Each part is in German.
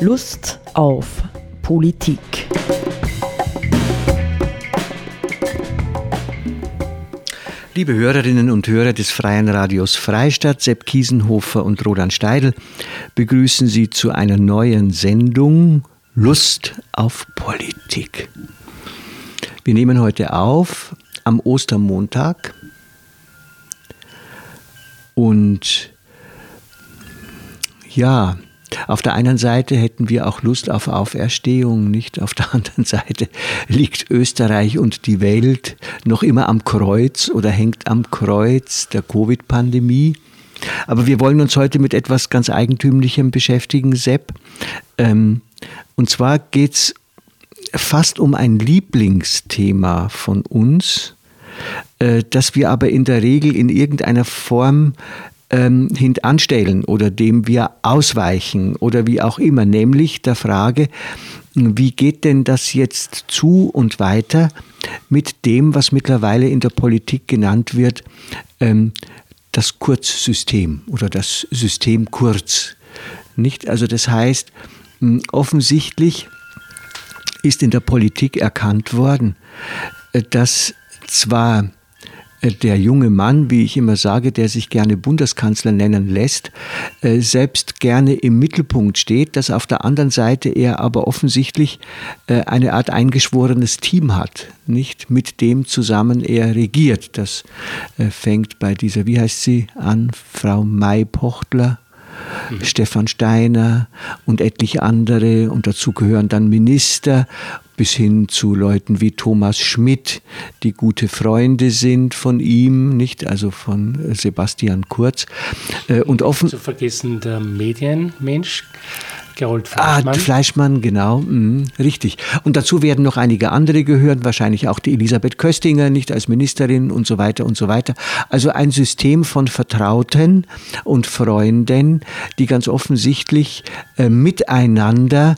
Lust auf Politik. Liebe Hörerinnen und Hörer des Freien Radios Freistadt, Sepp Kiesenhofer und Roland Steidl begrüßen Sie zu einer neuen Sendung Lust auf Politik. Wir nehmen heute auf am Ostermontag und ja, auf der einen Seite hätten wir auch Lust auf Auferstehung, nicht auf der anderen Seite liegt Österreich und die Welt noch immer am Kreuz oder hängt am Kreuz der Covid-Pandemie. Aber wir wollen uns heute mit etwas ganz Eigentümlichem beschäftigen, Sepp. Ähm, und zwar geht es fast um ein Lieblingsthema von uns, äh, das wir aber in der Regel in irgendeiner Form ähm, hintanstellen oder dem wir ausweichen oder wie auch immer, nämlich der Frage, wie geht denn das jetzt zu und weiter mit dem, was mittlerweile in der Politik genannt wird, ähm, das Kurzsystem oder das System Kurz. Nicht? Also das heißt, offensichtlich ist in der Politik erkannt worden, äh, dass zwar der junge Mann, wie ich immer sage, der sich gerne Bundeskanzler nennen lässt, äh, selbst gerne im Mittelpunkt steht, dass auf der anderen Seite er aber offensichtlich äh, eine Art eingeschworenes Team hat, nicht mit dem zusammen er regiert. Das fängt bei dieser, wie heißt sie an, Frau May Pochtler mhm. Stefan Steiner und etliche andere und dazu gehören dann Minister bis hin zu Leuten wie Thomas Schmidt, die gute Freunde sind von ihm, nicht also von Sebastian Kurz. Äh, und offen zu vergessen der Medienmensch Gerold ah, Fleischmann. Ah, Fleischmann, genau, mh, richtig. Und dazu werden noch einige andere gehören, wahrscheinlich auch die Elisabeth Köstinger, nicht als Ministerin und so weiter und so weiter. Also ein System von Vertrauten und Freunden, die ganz offensichtlich äh, miteinander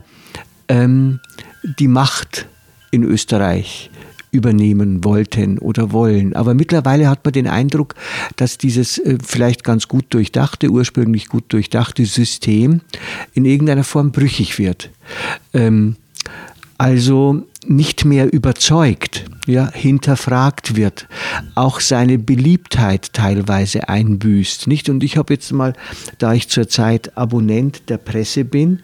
ähm, die Macht in Österreich übernehmen wollten oder wollen. Aber mittlerweile hat man den Eindruck, dass dieses äh, vielleicht ganz gut durchdachte, ursprünglich gut durchdachte System in irgendeiner Form brüchig wird. Ähm, also nicht mehr überzeugt, ja, hinterfragt wird, auch seine Beliebtheit teilweise einbüßt, nicht? Und ich habe jetzt mal, da ich zurzeit Abonnent der Presse bin,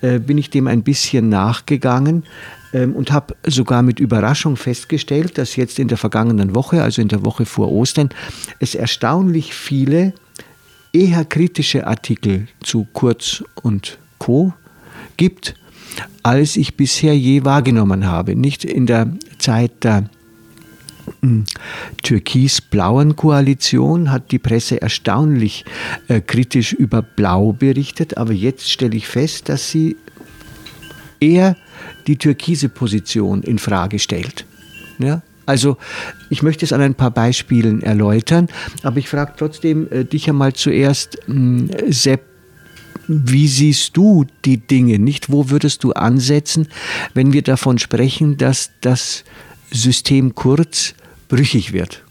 äh, bin ich dem ein bisschen nachgegangen ähm, und habe sogar mit Überraschung festgestellt, dass jetzt in der vergangenen Woche, also in der Woche vor Ostern, es erstaunlich viele eher kritische Artikel zu Kurz und Co gibt, als ich bisher je wahrgenommen habe. Nicht in der Zeit der türkis-blauen Koalition hat die Presse erstaunlich äh, kritisch über Blau berichtet, aber jetzt stelle ich fest, dass sie eher die türkise Position in Frage stellt. Ja? Also ich möchte es an ein paar Beispielen erläutern, aber ich frage trotzdem äh, dich einmal zuerst, mh, hm, Sepp, wie siehst du die Dinge? Nicht, wo würdest du ansetzen, wenn wir davon sprechen, dass das System Kurz brüchig wird?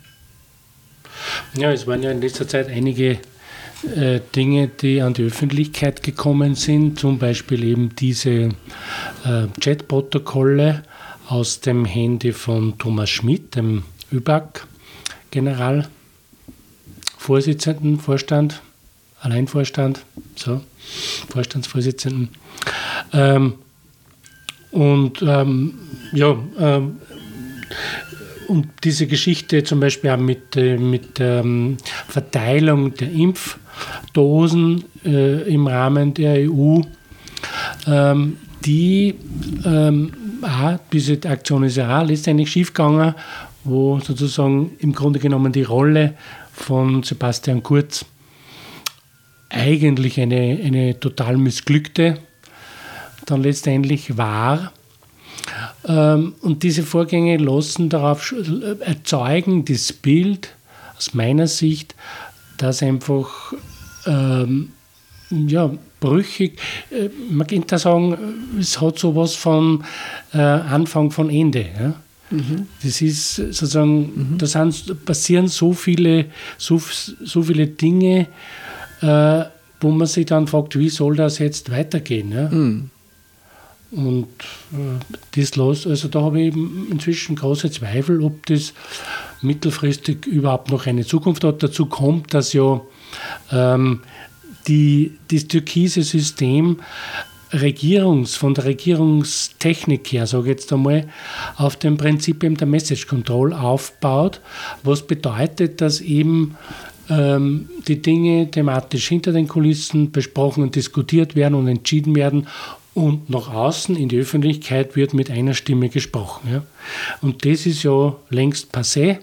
Ja, es waren ja in letzter Zeit einige äh, Dinge, die an die Öffentlichkeit gekommen sind, zum Beispiel eben diese äh, Chat-Protokolle aus dem Handy von Thomas Schmidt, dem ÖBAG-General, Vorstand, Alleinvorstand, so, Vorstandsvorsitzenden. Ähm, und ähm, ja, ähm, und diese Geschichte zum Beispiel auch mit, äh, mit der ähm, Verteilung der Impfdosen äh, im Rahmen der EU, ähm, die ähm, auch, diese Aktion ist ja auch letztendlich schiefgegangen, wo sozusagen im Grunde genommen die Rolle von Sebastian Kurz eigentlich eine, eine total missglückte dann letztendlich war und diese Vorgänge lassen darauf erzeugen, das Bild aus meiner Sicht, dass einfach ähm, ja, brüchig, äh, man könnte sagen, es hat sowas von äh, Anfang von Ende. Ja? Mhm. Das ist sozusagen, mhm. da sind, passieren so viele, so, so viele Dinge, äh, wo man sich dann fragt, wie soll das jetzt weitergehen? Ja? Mhm. Und äh, das los, also da habe ich inzwischen große Zweifel, ob das mittelfristig überhaupt noch eine Zukunft hat. Dazu kommt, dass ja ähm, die, das türkise System Regierungs, von der Regierungstechnik her, sage ich jetzt einmal, auf dem Prinzip der Message Control aufbaut, was bedeutet, dass eben ähm, die Dinge thematisch hinter den Kulissen besprochen und diskutiert werden und entschieden werden und nach außen in die Öffentlichkeit wird mit einer Stimme gesprochen. Ja. Und das ist ja längst passé.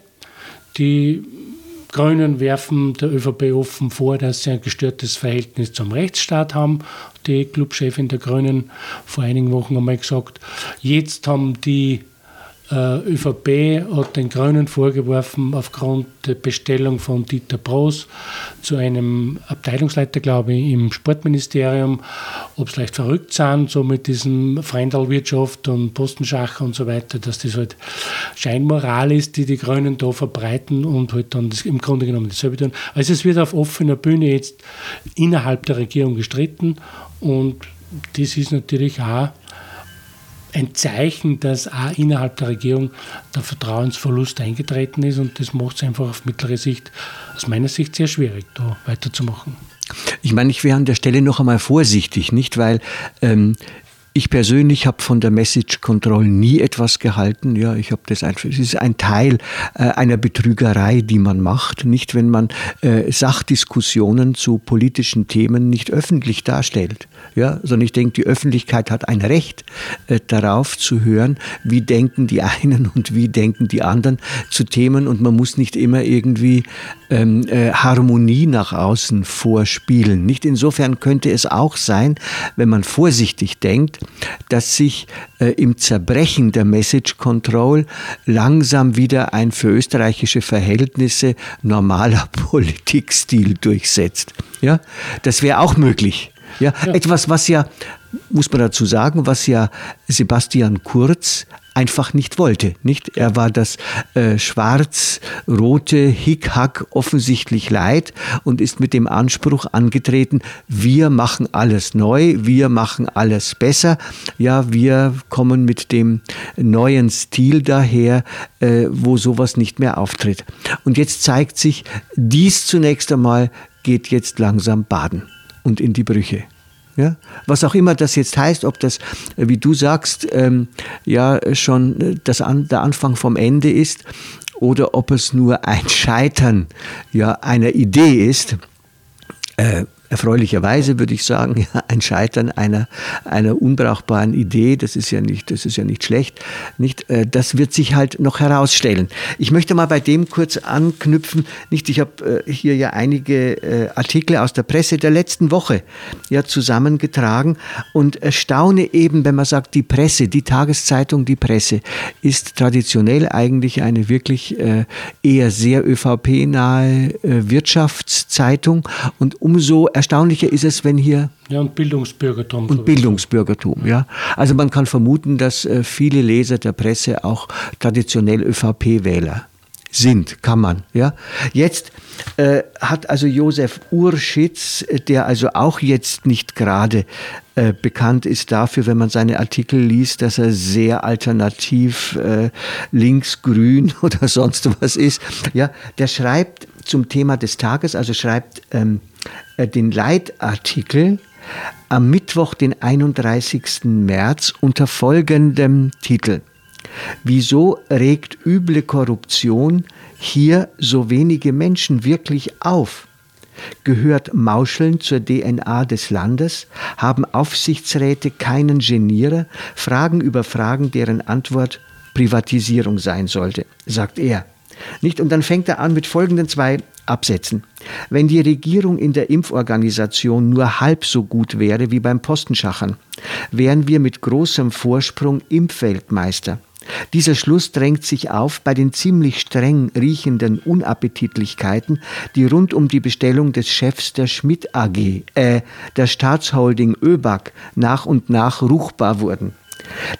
Die Grünen werfen der ÖVP offen vor, dass sie ein gestörtes Verhältnis zum Rechtsstaat haben. Die Clubchefin der Grünen vor einigen Wochen einmal gesagt, jetzt haben die ÖVP hat den Grünen vorgeworfen, aufgrund der Bestellung von Dieter Broß zu einem Abteilungsleiter, glaube ich, im Sportministerium, ob es leicht verrückt sind, so mit diesem Freundalwirtschaft und Postenschacher und so weiter, dass das halt Scheinmoral ist, die die Grünen da verbreiten und halt dann das, im Grunde genommen dasselbe tun. Also es wird auf offener Bühne jetzt innerhalb der Regierung gestritten und das ist natürlich auch ein Zeichen, dass auch innerhalb der Regierung der Vertrauensverlust eingetreten ist und das macht es einfach auf mittlere Sicht, aus meiner Sicht, sehr schwierig, da weiterzumachen. Ich meine, ich wäre an der Stelle noch einmal vorsichtig, nicht? Weil ähm, ich persönlich habe von der Message Control nie etwas gehalten. Ja, ich habe das einfach. Es ist ein Teil äh, einer Betrügerei, die man macht. Nicht, wenn man äh, Sachdiskussionen zu politischen Themen nicht öffentlich darstellt. Ja, sondern ich denke, die Öffentlichkeit hat ein Recht äh, darauf zu hören, wie denken die einen und wie denken die anderen zu Themen. Und man muss nicht immer irgendwie ähm, äh, Harmonie nach außen vorspielen. Nicht insofern könnte es auch sein, wenn man vorsichtig denkt, dass sich äh, im Zerbrechen der Message Control langsam wieder ein für österreichische Verhältnisse normaler Politikstil durchsetzt. Ja, das wäre auch möglich. Ja, ja, etwas, was ja, muss man dazu sagen, was ja Sebastian Kurz einfach nicht wollte. Nicht? Er war das äh, schwarz-rote Hickhack offensichtlich leid und ist mit dem Anspruch angetreten, wir machen alles neu, wir machen alles besser. Ja, wir kommen mit dem neuen Stil daher, äh, wo sowas nicht mehr auftritt. Und jetzt zeigt sich, dies zunächst einmal geht jetzt langsam baden und in die Brüche. Ja? Was auch immer das jetzt heißt, ob das, wie du sagst, ähm, ja schon das an, der Anfang vom Ende ist oder ob es nur ein Scheitern ja, einer Idee ist, äh, erfreulicherweise würde ich sagen, ein Scheitern einer, einer unbrauchbaren Idee, das ist ja nicht, das ist ja nicht schlecht, nicht, äh, das wird sich halt noch herausstellen. Ich möchte mal bei dem kurz anknüpfen, nicht, ich habe äh, hier ja einige äh, Artikel aus der Presse der letzten Woche ja zusammengetragen und erstaune eben, wenn man sagt, die Presse, die Tageszeitung, die Presse ist traditionell eigentlich eine wirklich eher sehr ÖVP-nahe Wirtschaftszeitung und umso erstaunlicher ist es, wenn hier. Ja, und Bildungsbürgertum. Und Bildungsbürgertum, ja. Also man kann vermuten, dass äh, viele Leser der Presse auch traditionell ÖVP-Wähler sind, kann man. Ja. Jetzt äh, hat also Josef Urschitz, der also auch jetzt nicht gerade äh, bekannt ist dafür, wenn man seine Artikel liest, dass er sehr alternativ äh, linksgrün oder sonst was ist. Ja, der schreibt zum Thema des Tages, also schreibt ähm, äh, den Leitartikel am Mittwoch, den 31. März, unter folgendem Titel. Wieso regt üble Korruption hier so wenige Menschen wirklich auf? Gehört Mauscheln zur DNA des Landes? Haben Aufsichtsräte keinen Genierer? Fragen über Fragen, deren Antwort Privatisierung sein sollte, sagt er. Nicht? Und dann fängt er an mit folgenden zwei Absätzen. Wenn die Regierung in der Impforganisation nur halb so gut wäre wie beim Postenschachern, wären wir mit großem Vorsprung Impfweltmeister. Dieser Schluss drängt sich auf bei den ziemlich streng riechenden Unappetitlichkeiten, die rund um die Bestellung des Chefs der Schmidt AG, äh, der Staatsholding ÖBAG, nach und nach ruchbar wurden.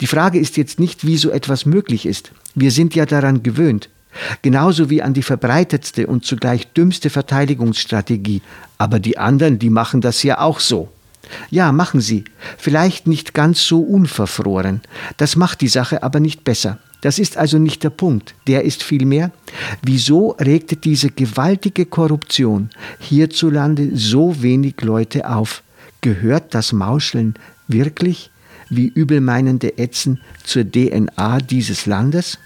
Die Frage ist jetzt nicht, wie so etwas möglich ist. Wir sind ja daran gewöhnt. Genauso wie an die verbreitetste und zugleich dümmste Verteidigungsstrategie. Aber die anderen, die machen das ja auch so. Ja, machen Sie. Vielleicht nicht ganz so unverfroren. Das macht die Sache aber nicht besser. Das ist also nicht der Punkt. Der ist vielmehr, wieso regte diese gewaltige Korruption hierzulande so wenig Leute auf? Gehört das Mauscheln wirklich, wie übelmeinende Ätzen, zur DNA dieses Landes?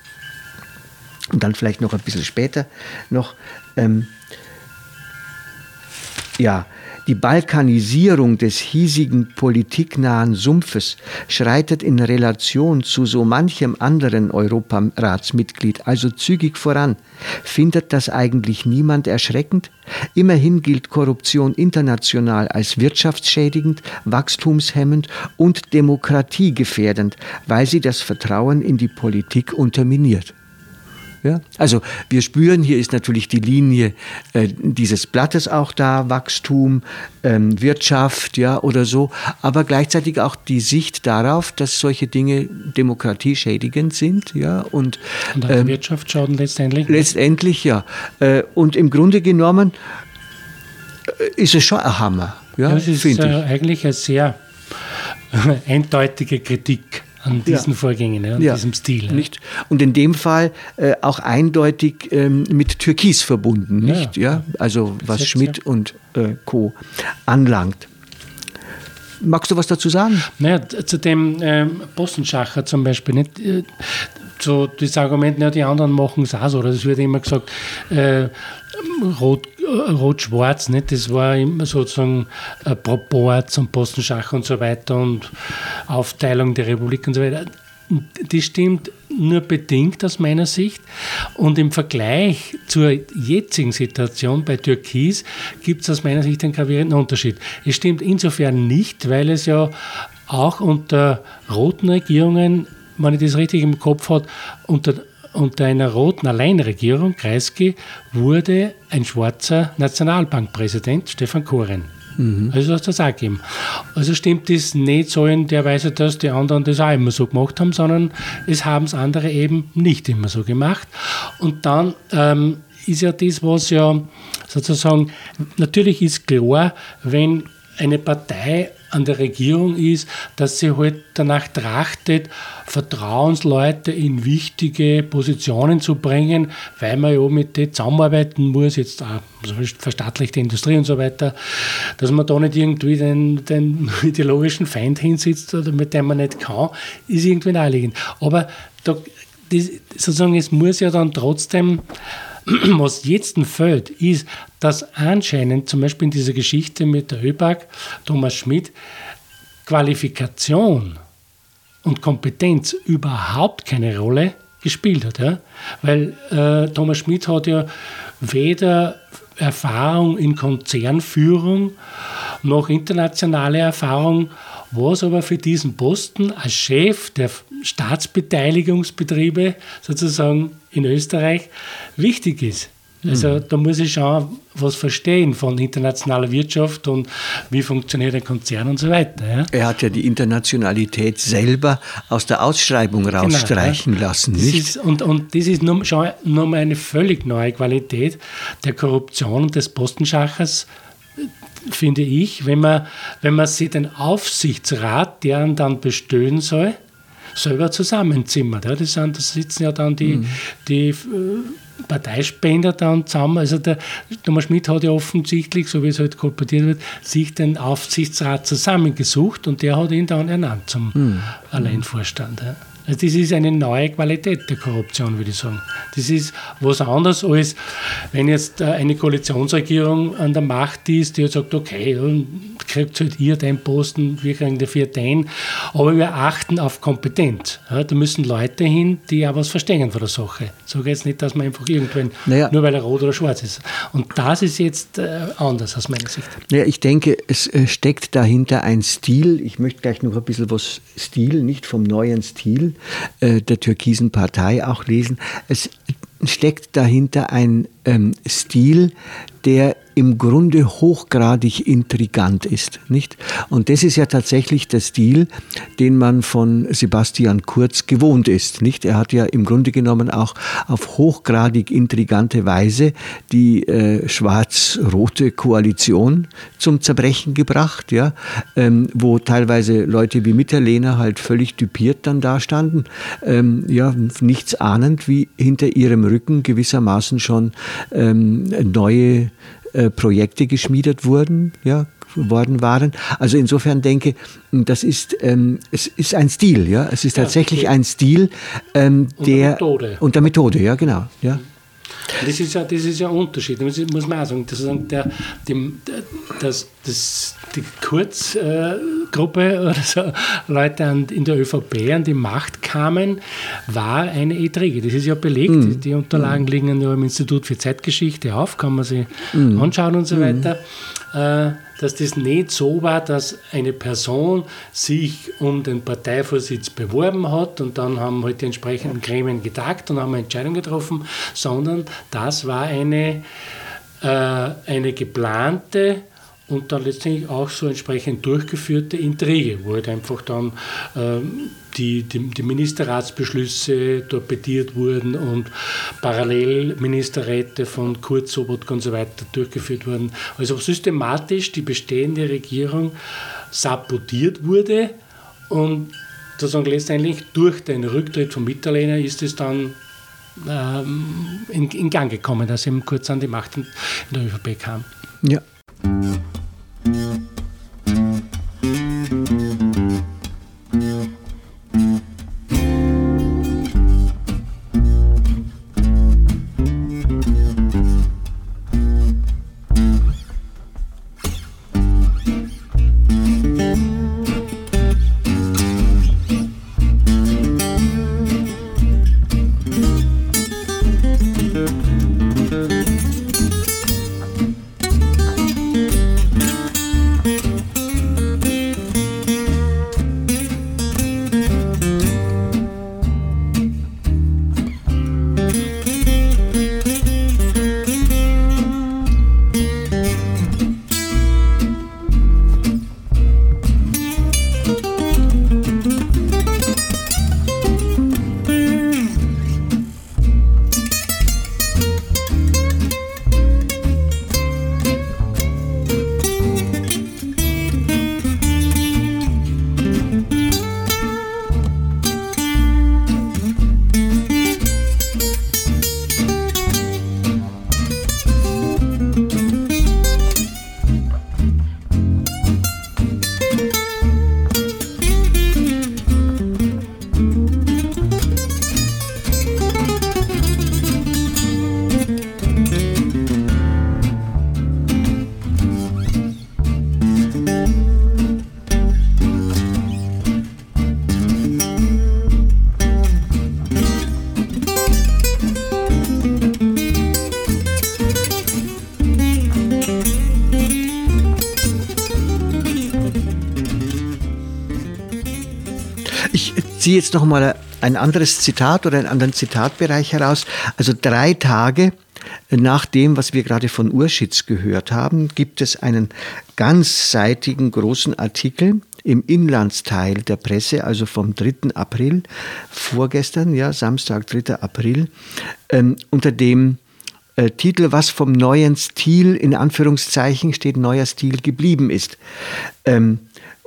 Und dann vielleicht noch ein bisschen später noch, ähm, ja, die Balkanisierung des hiesigen politiknahen Sumpfes schreitet in Relation zu so manchem anderen Europaratsmitglied also zügig voran. Findet das eigentlich niemand erschreckend? Immerhin gilt Korruption international als wirtschaftsschädigend, wachstumshemmend und demokratiegefährdend, weil sie das Vertrauen in die Politik unterminiert. Ja? Also wir spüren, hier ist natürlich die Linie äh, dieses Blattes auch da, Wachstum, ähm, Wirtschaft ja, oder so, aber gleichzeitig auch die Sicht darauf, dass solche Dinge demokratieschädigend sind. Ja, und, und ähm, Wirtschaft schaden letztendlich? Letztendlich, ja. Äh, und im Grunde genommen äh, ist es schon ein Hammer. Ja, das ist äh, eigentlich eine sehr eindeutige Kritik an diesen ja. Vorgängen, ja, an ja. diesem Stil. Nicht? Und in dem Fall äh, auch eindeutig ähm, mit Türkis verbunden, nicht? Ja. Also was Selbst, Schmidt und äh, Co. anlangt. Magst du was dazu sagen? Naja, zu dem ähm, Bostenschacher zum Beispiel. Nicht? So das Argument, ja, die anderen machen es auch so. Das wird immer gesagt, äh, rot, äh, rot-schwarz, das war immer sozusagen äh, Proports und Postenschach und so weiter und Aufteilung der Republik und so weiter. Das stimmt nur bedingt aus meiner Sicht. Und im Vergleich zur jetzigen Situation bei Türkis gibt es aus meiner Sicht einen gravierenden Unterschied. Es stimmt insofern nicht, weil es ja auch unter roten Regierungen, wenn ich das richtig im Kopf habe, unter unter einer roten Alleinregierung, Kreisky, wurde ein schwarzer Nationalbankpräsident, Stefan Koren. Mhm. Also hast du das auch gegeben. Also stimmt das nicht so in der Weise, dass die anderen das auch immer so gemacht haben, sondern es haben es andere eben nicht immer so gemacht. Und dann ähm, ist ja das, was ja sozusagen, natürlich ist klar, wenn eine Partei an der Regierung ist, dass sie halt danach trachtet, Vertrauensleute in wichtige Positionen zu bringen, weil man ja mit denen zusammenarbeiten muss, jetzt auch verstaatlichte Industrie und so weiter, dass man da nicht irgendwie den, den ideologischen Feind hinsitzt oder mit dem man nicht kann, ist irgendwie naheliegend. Aber da, das, sozusagen, es muss ja dann trotzdem was jetzt fällt, ist, dass anscheinend zum Beispiel in dieser Geschichte mit der ÖBAG, Thomas Schmidt, Qualifikation und Kompetenz überhaupt keine Rolle gespielt hat. Ja? Weil äh, Thomas Schmidt hat ja weder Erfahrung in Konzernführung noch internationale Erfahrung, was aber für diesen Posten als Chef der Staatsbeteiligungsbetriebe sozusagen in Österreich wichtig ist. Also mhm. da muss ich schon was verstehen von internationaler Wirtschaft und wie funktioniert ein Konzern und so weiter. Ja? Er hat ja die Internationalität selber aus der Ausschreibung rausstreichen genau, ja. lassen. Das nicht? Ist, und, und das ist nun schon nochmal eine völlig neue Qualität der Korruption und des Postenschachers, finde ich, wenn man, wenn man sich den Aufsichtsrat, der dann bestehen soll, selber zusammenzimmert. Ja, das, sind, das sitzen ja dann die, mhm. die äh, Parteispender dann zusammen. Also der Thomas Schmidt hat ja offensichtlich, so wie es halt kolportiert wird, sich den Aufsichtsrat zusammengesucht und der hat ihn dann ernannt zum mhm. Alleinvorstand. Ja. Also das ist eine neue Qualität der Korruption, würde ich sagen. Das ist was anderes als, wenn jetzt äh, eine Koalitionsregierung an der Macht ist, die sagt, okay, kriegt halt ihr den Posten, wir kriegen dafür den, aber wir achten auf Kompetenz. Ja, da müssen Leute hin, die auch was verstehen von der Sache. So geht es nicht, dass man einfach irgendwann, naja. nur weil er rot oder schwarz ist. Und das ist jetzt äh, anders aus meiner Sicht. Naja, ich denke, es äh, steckt dahinter ein Stil, ich möchte gleich noch ein bisschen was Stil, nicht vom neuen Stil, äh, der türkisen Partei auch lesen. Es steckt dahinter ein ähm, Stil, der im Grunde hochgradig intrigant ist, nicht? Und das ist ja tatsächlich der Stil, den man von Sebastian Kurz gewohnt ist, nicht? Er hat ja im Grunde genommen auch auf hochgradig intrigante Weise die äh, schwarz-rote Koalition zum Zerbrechen gebracht, ja, ähm, wo teilweise Leute wie Mitterlehner halt völlig typiert dann dastanden, ähm, ja, nichts ahnend, wie hinter ihrem Rücken gewissermaßen schon ähm, neue äh, Projekte geschmiedet wurden, ja, worden waren. Also insofern denke, das ist, ähm, es ist ein Stil, ja, es ist ja, tatsächlich okay. ein Stil, ähm, der Methode. unter Methode, ja, genau, ja. Das ist ja, das ist ja ein Unterschied, das muss man auch sagen. Das, der, die, das, das, die Kurzgruppe oder so Leute in der ÖVP an die Macht kamen, war eine Intrige. Das ist ja belegt. Mhm. Die Unterlagen mhm. liegen ja im Institut für Zeitgeschichte auf, kann man sich mhm. anschauen und so mhm. weiter. Äh, dass das nicht so war, dass eine Person sich um den Parteivorsitz beworben hat und dann haben halt die entsprechenden Gremien getagt und haben eine Entscheidung getroffen, sondern das war eine, äh, eine geplante und dann letztendlich auch so entsprechend durchgeführte Intrige, wo halt einfach dann ähm, die, die, die, Ministerratsbeschlüsse torpediert wurden und parallel Ministerräte von Kurz, Sobotka und so weiter durchgeführt wurden. Also systematisch die bestehende Regierung sabotiert wurde und sozusagen letztendlich durch den Rücktritt von Mitterlehner ist es dann ähm, in, in, Gang gekommen, dass eben kurz an die Macht in, in der ÖVP kam. Ja. Ziehe jetzt noch mal ein anderes Zitat oder einen anderen Zitatbereich heraus. Also drei Tage nach dem, was wir gerade von Urschitz gehört haben, gibt es einen ganzseitigen großen Artikel im Inlandsteil der Presse, also vom 3. April, vorgestern, ja, Samstag, 3. April, ähm, unter dem äh, Titel, was vom neuen Stil, in Anführungszeichen steht, neuer Stil geblieben ist. Ähm,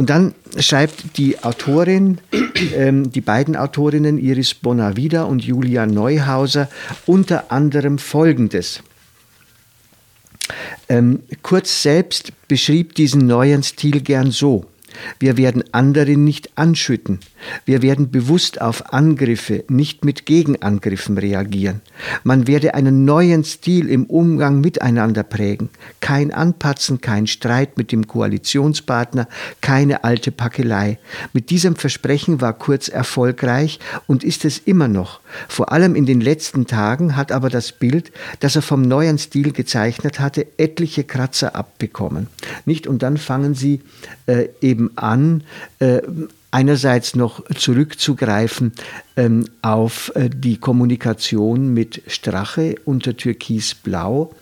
und dann schreibt die Autorin, ähm, die beiden Autorinnen Iris Bonavida und Julia Neuhauser unter anderem Folgendes. Ähm, Kurz selbst beschrieb diesen neuen Stil gern so. Wir werden andere nicht anschütten. Wir werden bewusst auf Angriffe, nicht mit Gegenangriffen reagieren. Man werde einen neuen Stil im Umgang miteinander prägen. Kein Anpatzen, kein Streit mit dem Koalitionspartner, keine alte Packelei. Mit diesem Versprechen war Kurz erfolgreich und ist es immer noch. Vor allem in den letzten Tagen hat aber das Bild, das er vom neuen Stil gezeichnet hatte, etliche Kratzer abbekommen. Nicht? Und dann fangen sie äh, eben an, äh, einerseits noch zurückzugreifen ähm, auf äh, die Kommunikation mit Strache unter Türkisblau.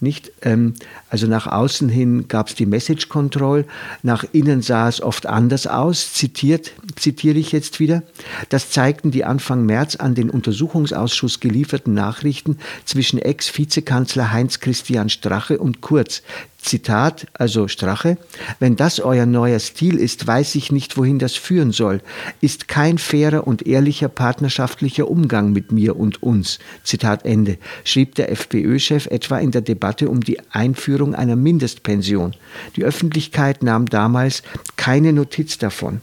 Nicht? Ähm, also nach außen hin gab es die Message Control, nach innen sah es oft anders aus, zitiert, zitiere ich jetzt wieder. Das zeigten die Anfang März an den Untersuchungsausschuss gelieferten Nachrichten zwischen Ex-Vizekanzler Heinz Christian Strache und Kurz. Zitat, also Strache, wenn das euer neuer Stil ist, weiß ich nicht, wohin das führen soll. Ist kein fairer und ehrlicher partnerschaftlicher Umgang mit mir und uns. Zitat Ende, schrieb der FPÖ-Chef etwa in der Debatte um die Einführung einer Mindestpension. Die Öffentlichkeit nahm damals keine Notiz davon.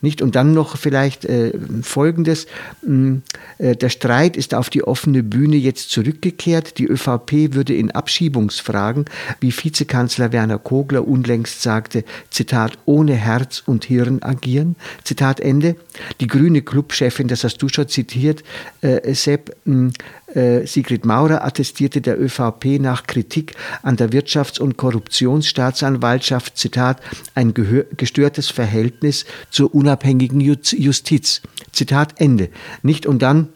Nicht? Und dann noch vielleicht äh, Folgendes. Mm, äh, der Streit ist auf die offene Bühne jetzt zurückgekehrt. Die ÖVP würde in Abschiebungsfragen, wie Vizekanzler Werner Kogler unlängst sagte, Zitat, ohne Herz und Hirn agieren. Zitat Ende. Die grüne Clubchefin, das hast du schon zitiert, äh, Sepp, mm, Sigrid Maurer attestierte der ÖVP nach Kritik an der Wirtschafts- und Korruptionsstaatsanwaltschaft, Zitat, ein gestörtes Verhältnis zur unabhängigen Justiz. Zitat Ende. Nicht und dann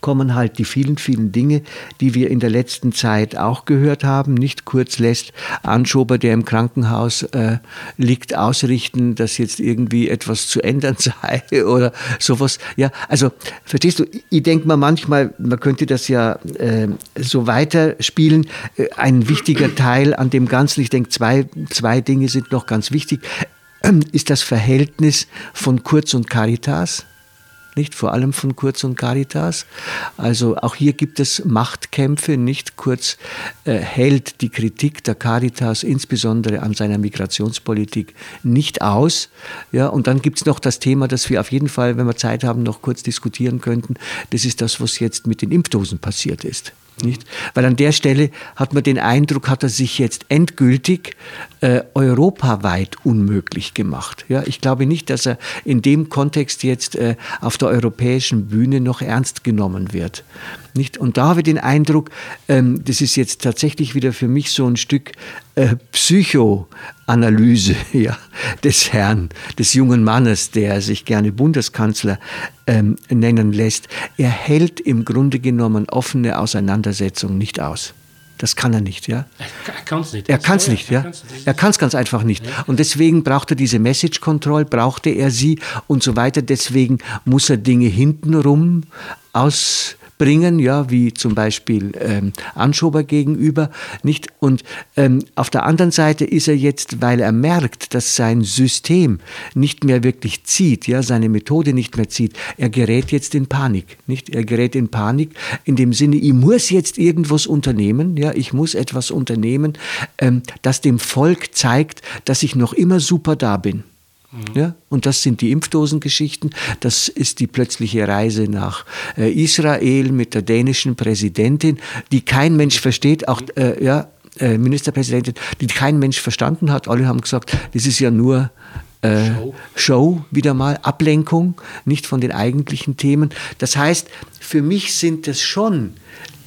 kommen halt die vielen, vielen Dinge, die wir in der letzten Zeit auch gehört haben. Nicht kurz lässt Anschober, der im Krankenhaus äh, liegt, ausrichten, dass jetzt irgendwie etwas zu ändern sei oder sowas. Ja, also verstehst du, ich denke mal manchmal, man könnte das ja äh, so weiterspielen. Äh, ein wichtiger Teil an dem Ganzen, ich denke, zwei, zwei Dinge sind noch ganz wichtig, ist das Verhältnis von Kurz und Caritas nicht vor allem von Kurz und Caritas. Also auch hier gibt es Machtkämpfe, nicht Kurz äh, hält die Kritik der Caritas insbesondere an seiner Migrationspolitik nicht aus. Ja, und dann gibt es noch das Thema, das wir auf jeden Fall, wenn wir Zeit haben, noch kurz diskutieren könnten. Das ist das, was jetzt mit den Impfdosen passiert ist. Nicht? Weil an der Stelle hat man den Eindruck, hat er sich jetzt endgültig äh, europaweit unmöglich gemacht. Ja, ich glaube nicht, dass er in dem Kontext jetzt äh, auf der europäischen Bühne noch ernst genommen wird. Nicht? Und da habe ich den Eindruck, ähm, das ist jetzt tatsächlich wieder für mich so ein Stück äh, Psychoanalyse ja, des Herrn, des jungen Mannes, der sich gerne Bundeskanzler ähm, nennen lässt. Er hält im Grunde genommen offene Auseinandersetzungen nicht aus. Das kann er nicht, ja. Er kann es nicht. Er kann es nicht, ja. Er kann es ganz einfach nicht. Und deswegen braucht er diese Message Control, brauchte er sie und so weiter. Deswegen muss er Dinge hintenrum aus bringen, ja, wie zum Beispiel ähm, Anschober gegenüber, nicht? Und ähm, auf der anderen Seite ist er jetzt, weil er merkt, dass sein System nicht mehr wirklich zieht, ja, seine Methode nicht mehr zieht, er gerät jetzt in Panik, nicht? Er gerät in Panik in dem Sinne, ich muss jetzt irgendwas unternehmen, ja, ich muss etwas unternehmen, ähm, das dem Volk zeigt, dass ich noch immer super da bin. Mhm. Ja, und das sind die Impfdosengeschichten. Das ist die plötzliche Reise nach äh, Israel mit der dänischen Präsidentin, die kein Mensch versteht, auch äh, ja, äh, Ministerpräsidentin, die kein Mensch verstanden hat. Alle haben gesagt, das ist ja nur äh, Show. Show, wieder mal, Ablenkung, nicht von den eigentlichen Themen. Das heißt, für mich sind das schon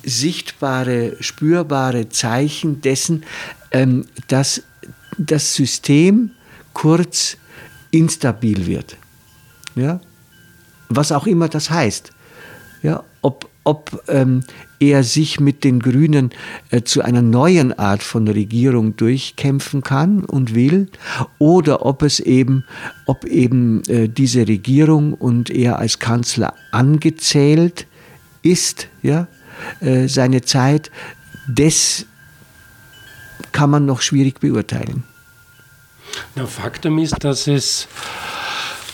sichtbare, spürbare Zeichen dessen, ähm, dass das System kurz instabil wird. Ja? Was auch immer das heißt. Ja? Ob, ob ähm, er sich mit den Grünen äh, zu einer neuen Art von Regierung durchkämpfen kann und will, oder ob es eben, ob eben äh, diese Regierung und er als Kanzler angezählt ist, ja, äh, seine Zeit, das kann man noch schwierig beurteilen. Na, Faktum ist, dass es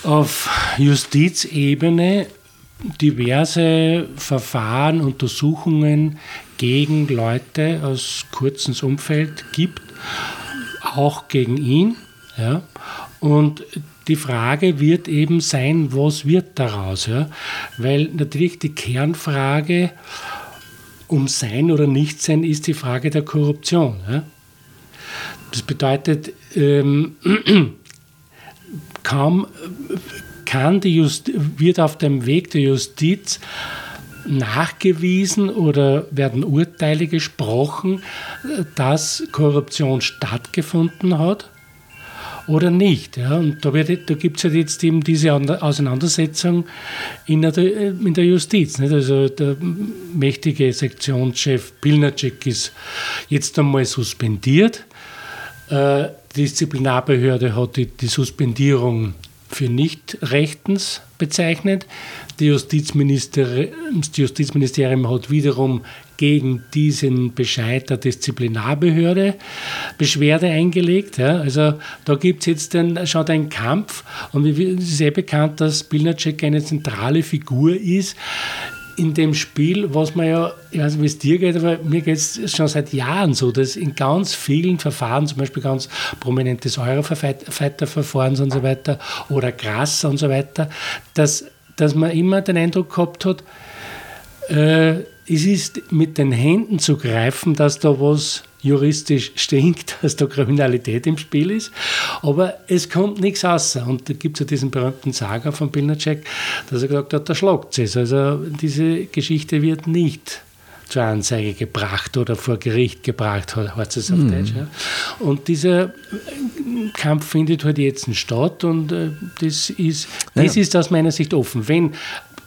auf Justizebene diverse Verfahren, Untersuchungen gegen Leute aus Kurzens Umfeld gibt, auch gegen ihn. Ja. Und die Frage wird eben sein, was wird daraus? Ja? Weil natürlich die Kernfrage um Sein oder Nichtsein ist die Frage der Korruption. Ja? Das bedeutet, ähm, kaum kann die Just wird auf dem Weg der Justiz nachgewiesen oder werden Urteile gesprochen, dass Korruption stattgefunden hat. oder nicht. Ja? Und da, da gibt es halt jetzt eben diese Auseinandersetzung in der, in der Justiz. Nicht? Also der mächtige Sektionschef Pilnacek ist jetzt einmal suspendiert. Äh, Disziplinarbehörde hat die, die Suspendierung für nicht rechtens bezeichnet. Die Justizminister, das Justizministerium hat wiederum gegen diesen Bescheid der Disziplinarbehörde Beschwerde eingelegt. Ja. Also da gibt es jetzt den, schon einen Kampf und es ist eh bekannt, dass Pilnacek eine zentrale Figur ist in dem Spiel, was man ja, ich weiß nicht, wie es dir geht, aber mir geht es schon seit Jahren so, dass in ganz vielen Verfahren, zum Beispiel ganz prominentes Eurofighter-Verfahren und so weiter oder Grasser und so weiter, dass, dass man immer den Eindruck gehabt hat, äh, es ist mit den Händen zu greifen, dass da was juristisch stinkt, dass da Kriminalität im Spiel ist, aber es kommt nichts raus. Und da gibt es ja diesen berühmten Saga von Pilnacek, dass er gesagt hat, da schlagt es. Also diese Geschichte wird nicht zur Anzeige gebracht oder vor Gericht gebracht, heißt es auf mhm. Deutsch. Ja. Und dieser Kampf findet halt jetzt statt und äh, das, ist, das ja. ist aus meiner Sicht offen. Wenn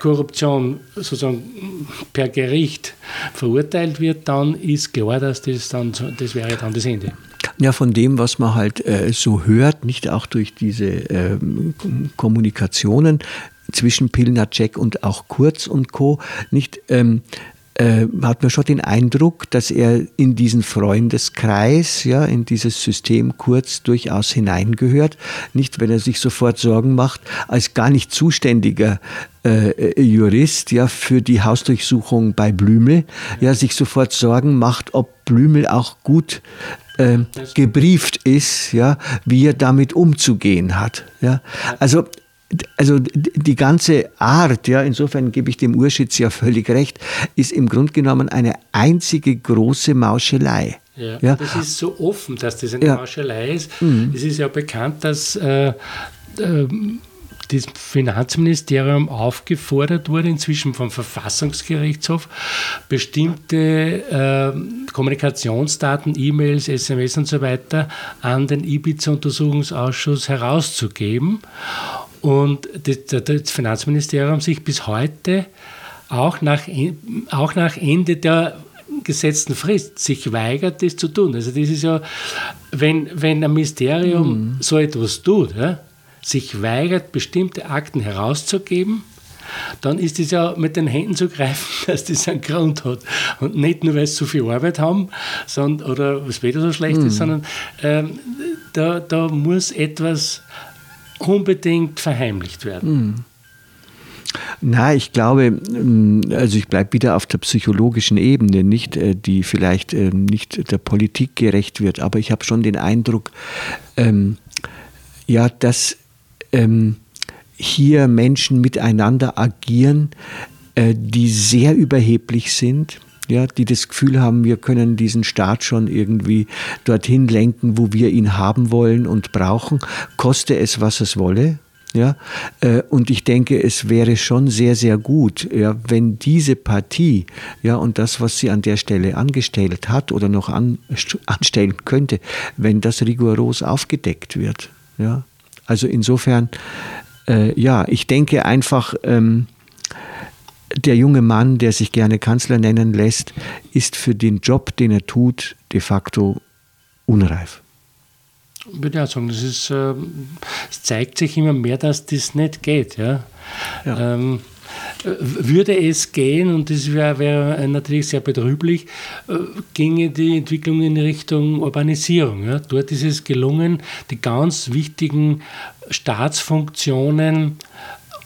Korruption sozusagen per Gericht verurteilt wird, dann ist klar, dass das dann das wäre dann das Ende. Ja, von dem, was man halt äh, so hört, nicht auch durch diese ähm, Kommunikationen zwischen Pilnacek und auch Kurz und Co. nicht ähm, äh, hat man schon den Eindruck, dass er in diesen Freundeskreis, ja, in dieses System kurz durchaus hineingehört. Nicht, wenn er sich sofort Sorgen macht, als gar nicht zuständiger äh, Jurist, ja, für die Hausdurchsuchung bei Blümel, ja, sich sofort Sorgen macht, ob Blümel auch gut äh, gebrieft ist, ja, wie er damit umzugehen hat. Ja. Also also die ganze Art, ja, insofern gebe ich dem Urschitz ja völlig recht, ist im Grunde genommen eine einzige große Mauschelei. Ja, ja. Das ist so offen, dass das eine ja. Mauschelei ist. Mhm. Es ist ja bekannt, dass äh, äh, das Finanzministerium aufgefordert wurde, inzwischen vom Verfassungsgerichtshof, bestimmte äh, Kommunikationsdaten, E-Mails, SMS und so weiter an den Ibiza-Untersuchungsausschuss herauszugeben und das Finanzministerium sich bis heute auch nach, auch nach Ende der gesetzten Frist sich weigert, das zu tun. Also das ist ja, wenn, wenn ein Ministerium mhm. so etwas tut, ja, sich weigert, bestimmte Akten herauszugeben, dann ist es ja mit den Händen zu greifen, dass das einen Grund hat. Und nicht nur, weil sie so viel Arbeit haben sondern, oder das Wetter so schlecht mhm. ist, sondern ähm, da, da muss etwas unbedingt verheimlicht werden. Mhm. Na, ich glaube, mm, also ich bleibe wieder auf der psychologischen Ebene, nicht äh, die vielleicht ähm, nicht der Politik gerecht wird, aber ich habe schon den Eindruck, ähm, ja, dass ähm, hier Menschen miteinander agieren, äh, die sehr überheblich sind, ja, die das Gefühl haben, wir können diesen Staat schon irgendwie dorthin lenken, wo wir ihn haben wollen und brauchen, koste es, was es wolle. Ja, äh, und ich denke, es wäre schon sehr, sehr gut, ja, wenn diese Partie, ja, und das, was sie an der Stelle angestellt hat oder noch an, anstellen könnte, wenn das rigoros aufgedeckt wird. Ja, also insofern, äh, ja, ich denke einfach, ähm, der junge Mann, der sich gerne Kanzler nennen lässt, ist für den Job, den er tut, de facto unreif. Ich würde ja sagen, das ist, äh, es zeigt sich immer mehr, dass das nicht geht. Ja? ja. Ähm, würde es gehen, und das wäre wär natürlich sehr betrüblich, äh, ginge die Entwicklung in Richtung Urbanisierung. Ja? Dort ist es gelungen, die ganz wichtigen Staatsfunktionen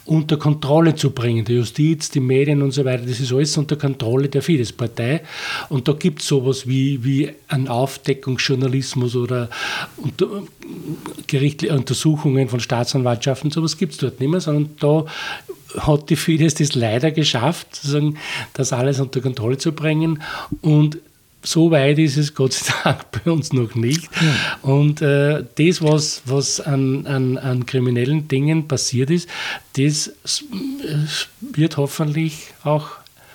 unter Kontrolle zu bringen. Die Justiz, die Medien und so weiter, das ist alles unter Kontrolle der Fidesz-Partei. Und da gibt es sowas wie, wie einen Aufdeckungsjournalismus oder unter, gerichtliche Untersuchungen von Staatsanwaltschaften, sowas gibt es dort nicht mehr, sondern da hat die Fidesz das leider geschafft, das alles unter Kontrolle zu bringen. Und so weit ist es Gott sei Dank bei uns noch nicht. Ja. Und äh, das, was, was an, an, an kriminellen Dingen passiert ist, das wird hoffentlich auch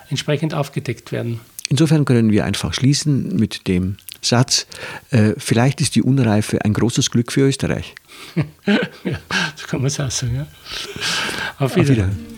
entsprechend aufgedeckt werden. Insofern können wir einfach schließen mit dem Satz, äh, vielleicht ist die Unreife ein großes Glück für Österreich. ja, das kann man so sagen. Ja. Auf Wiedersehen. Auf Wiedersehen.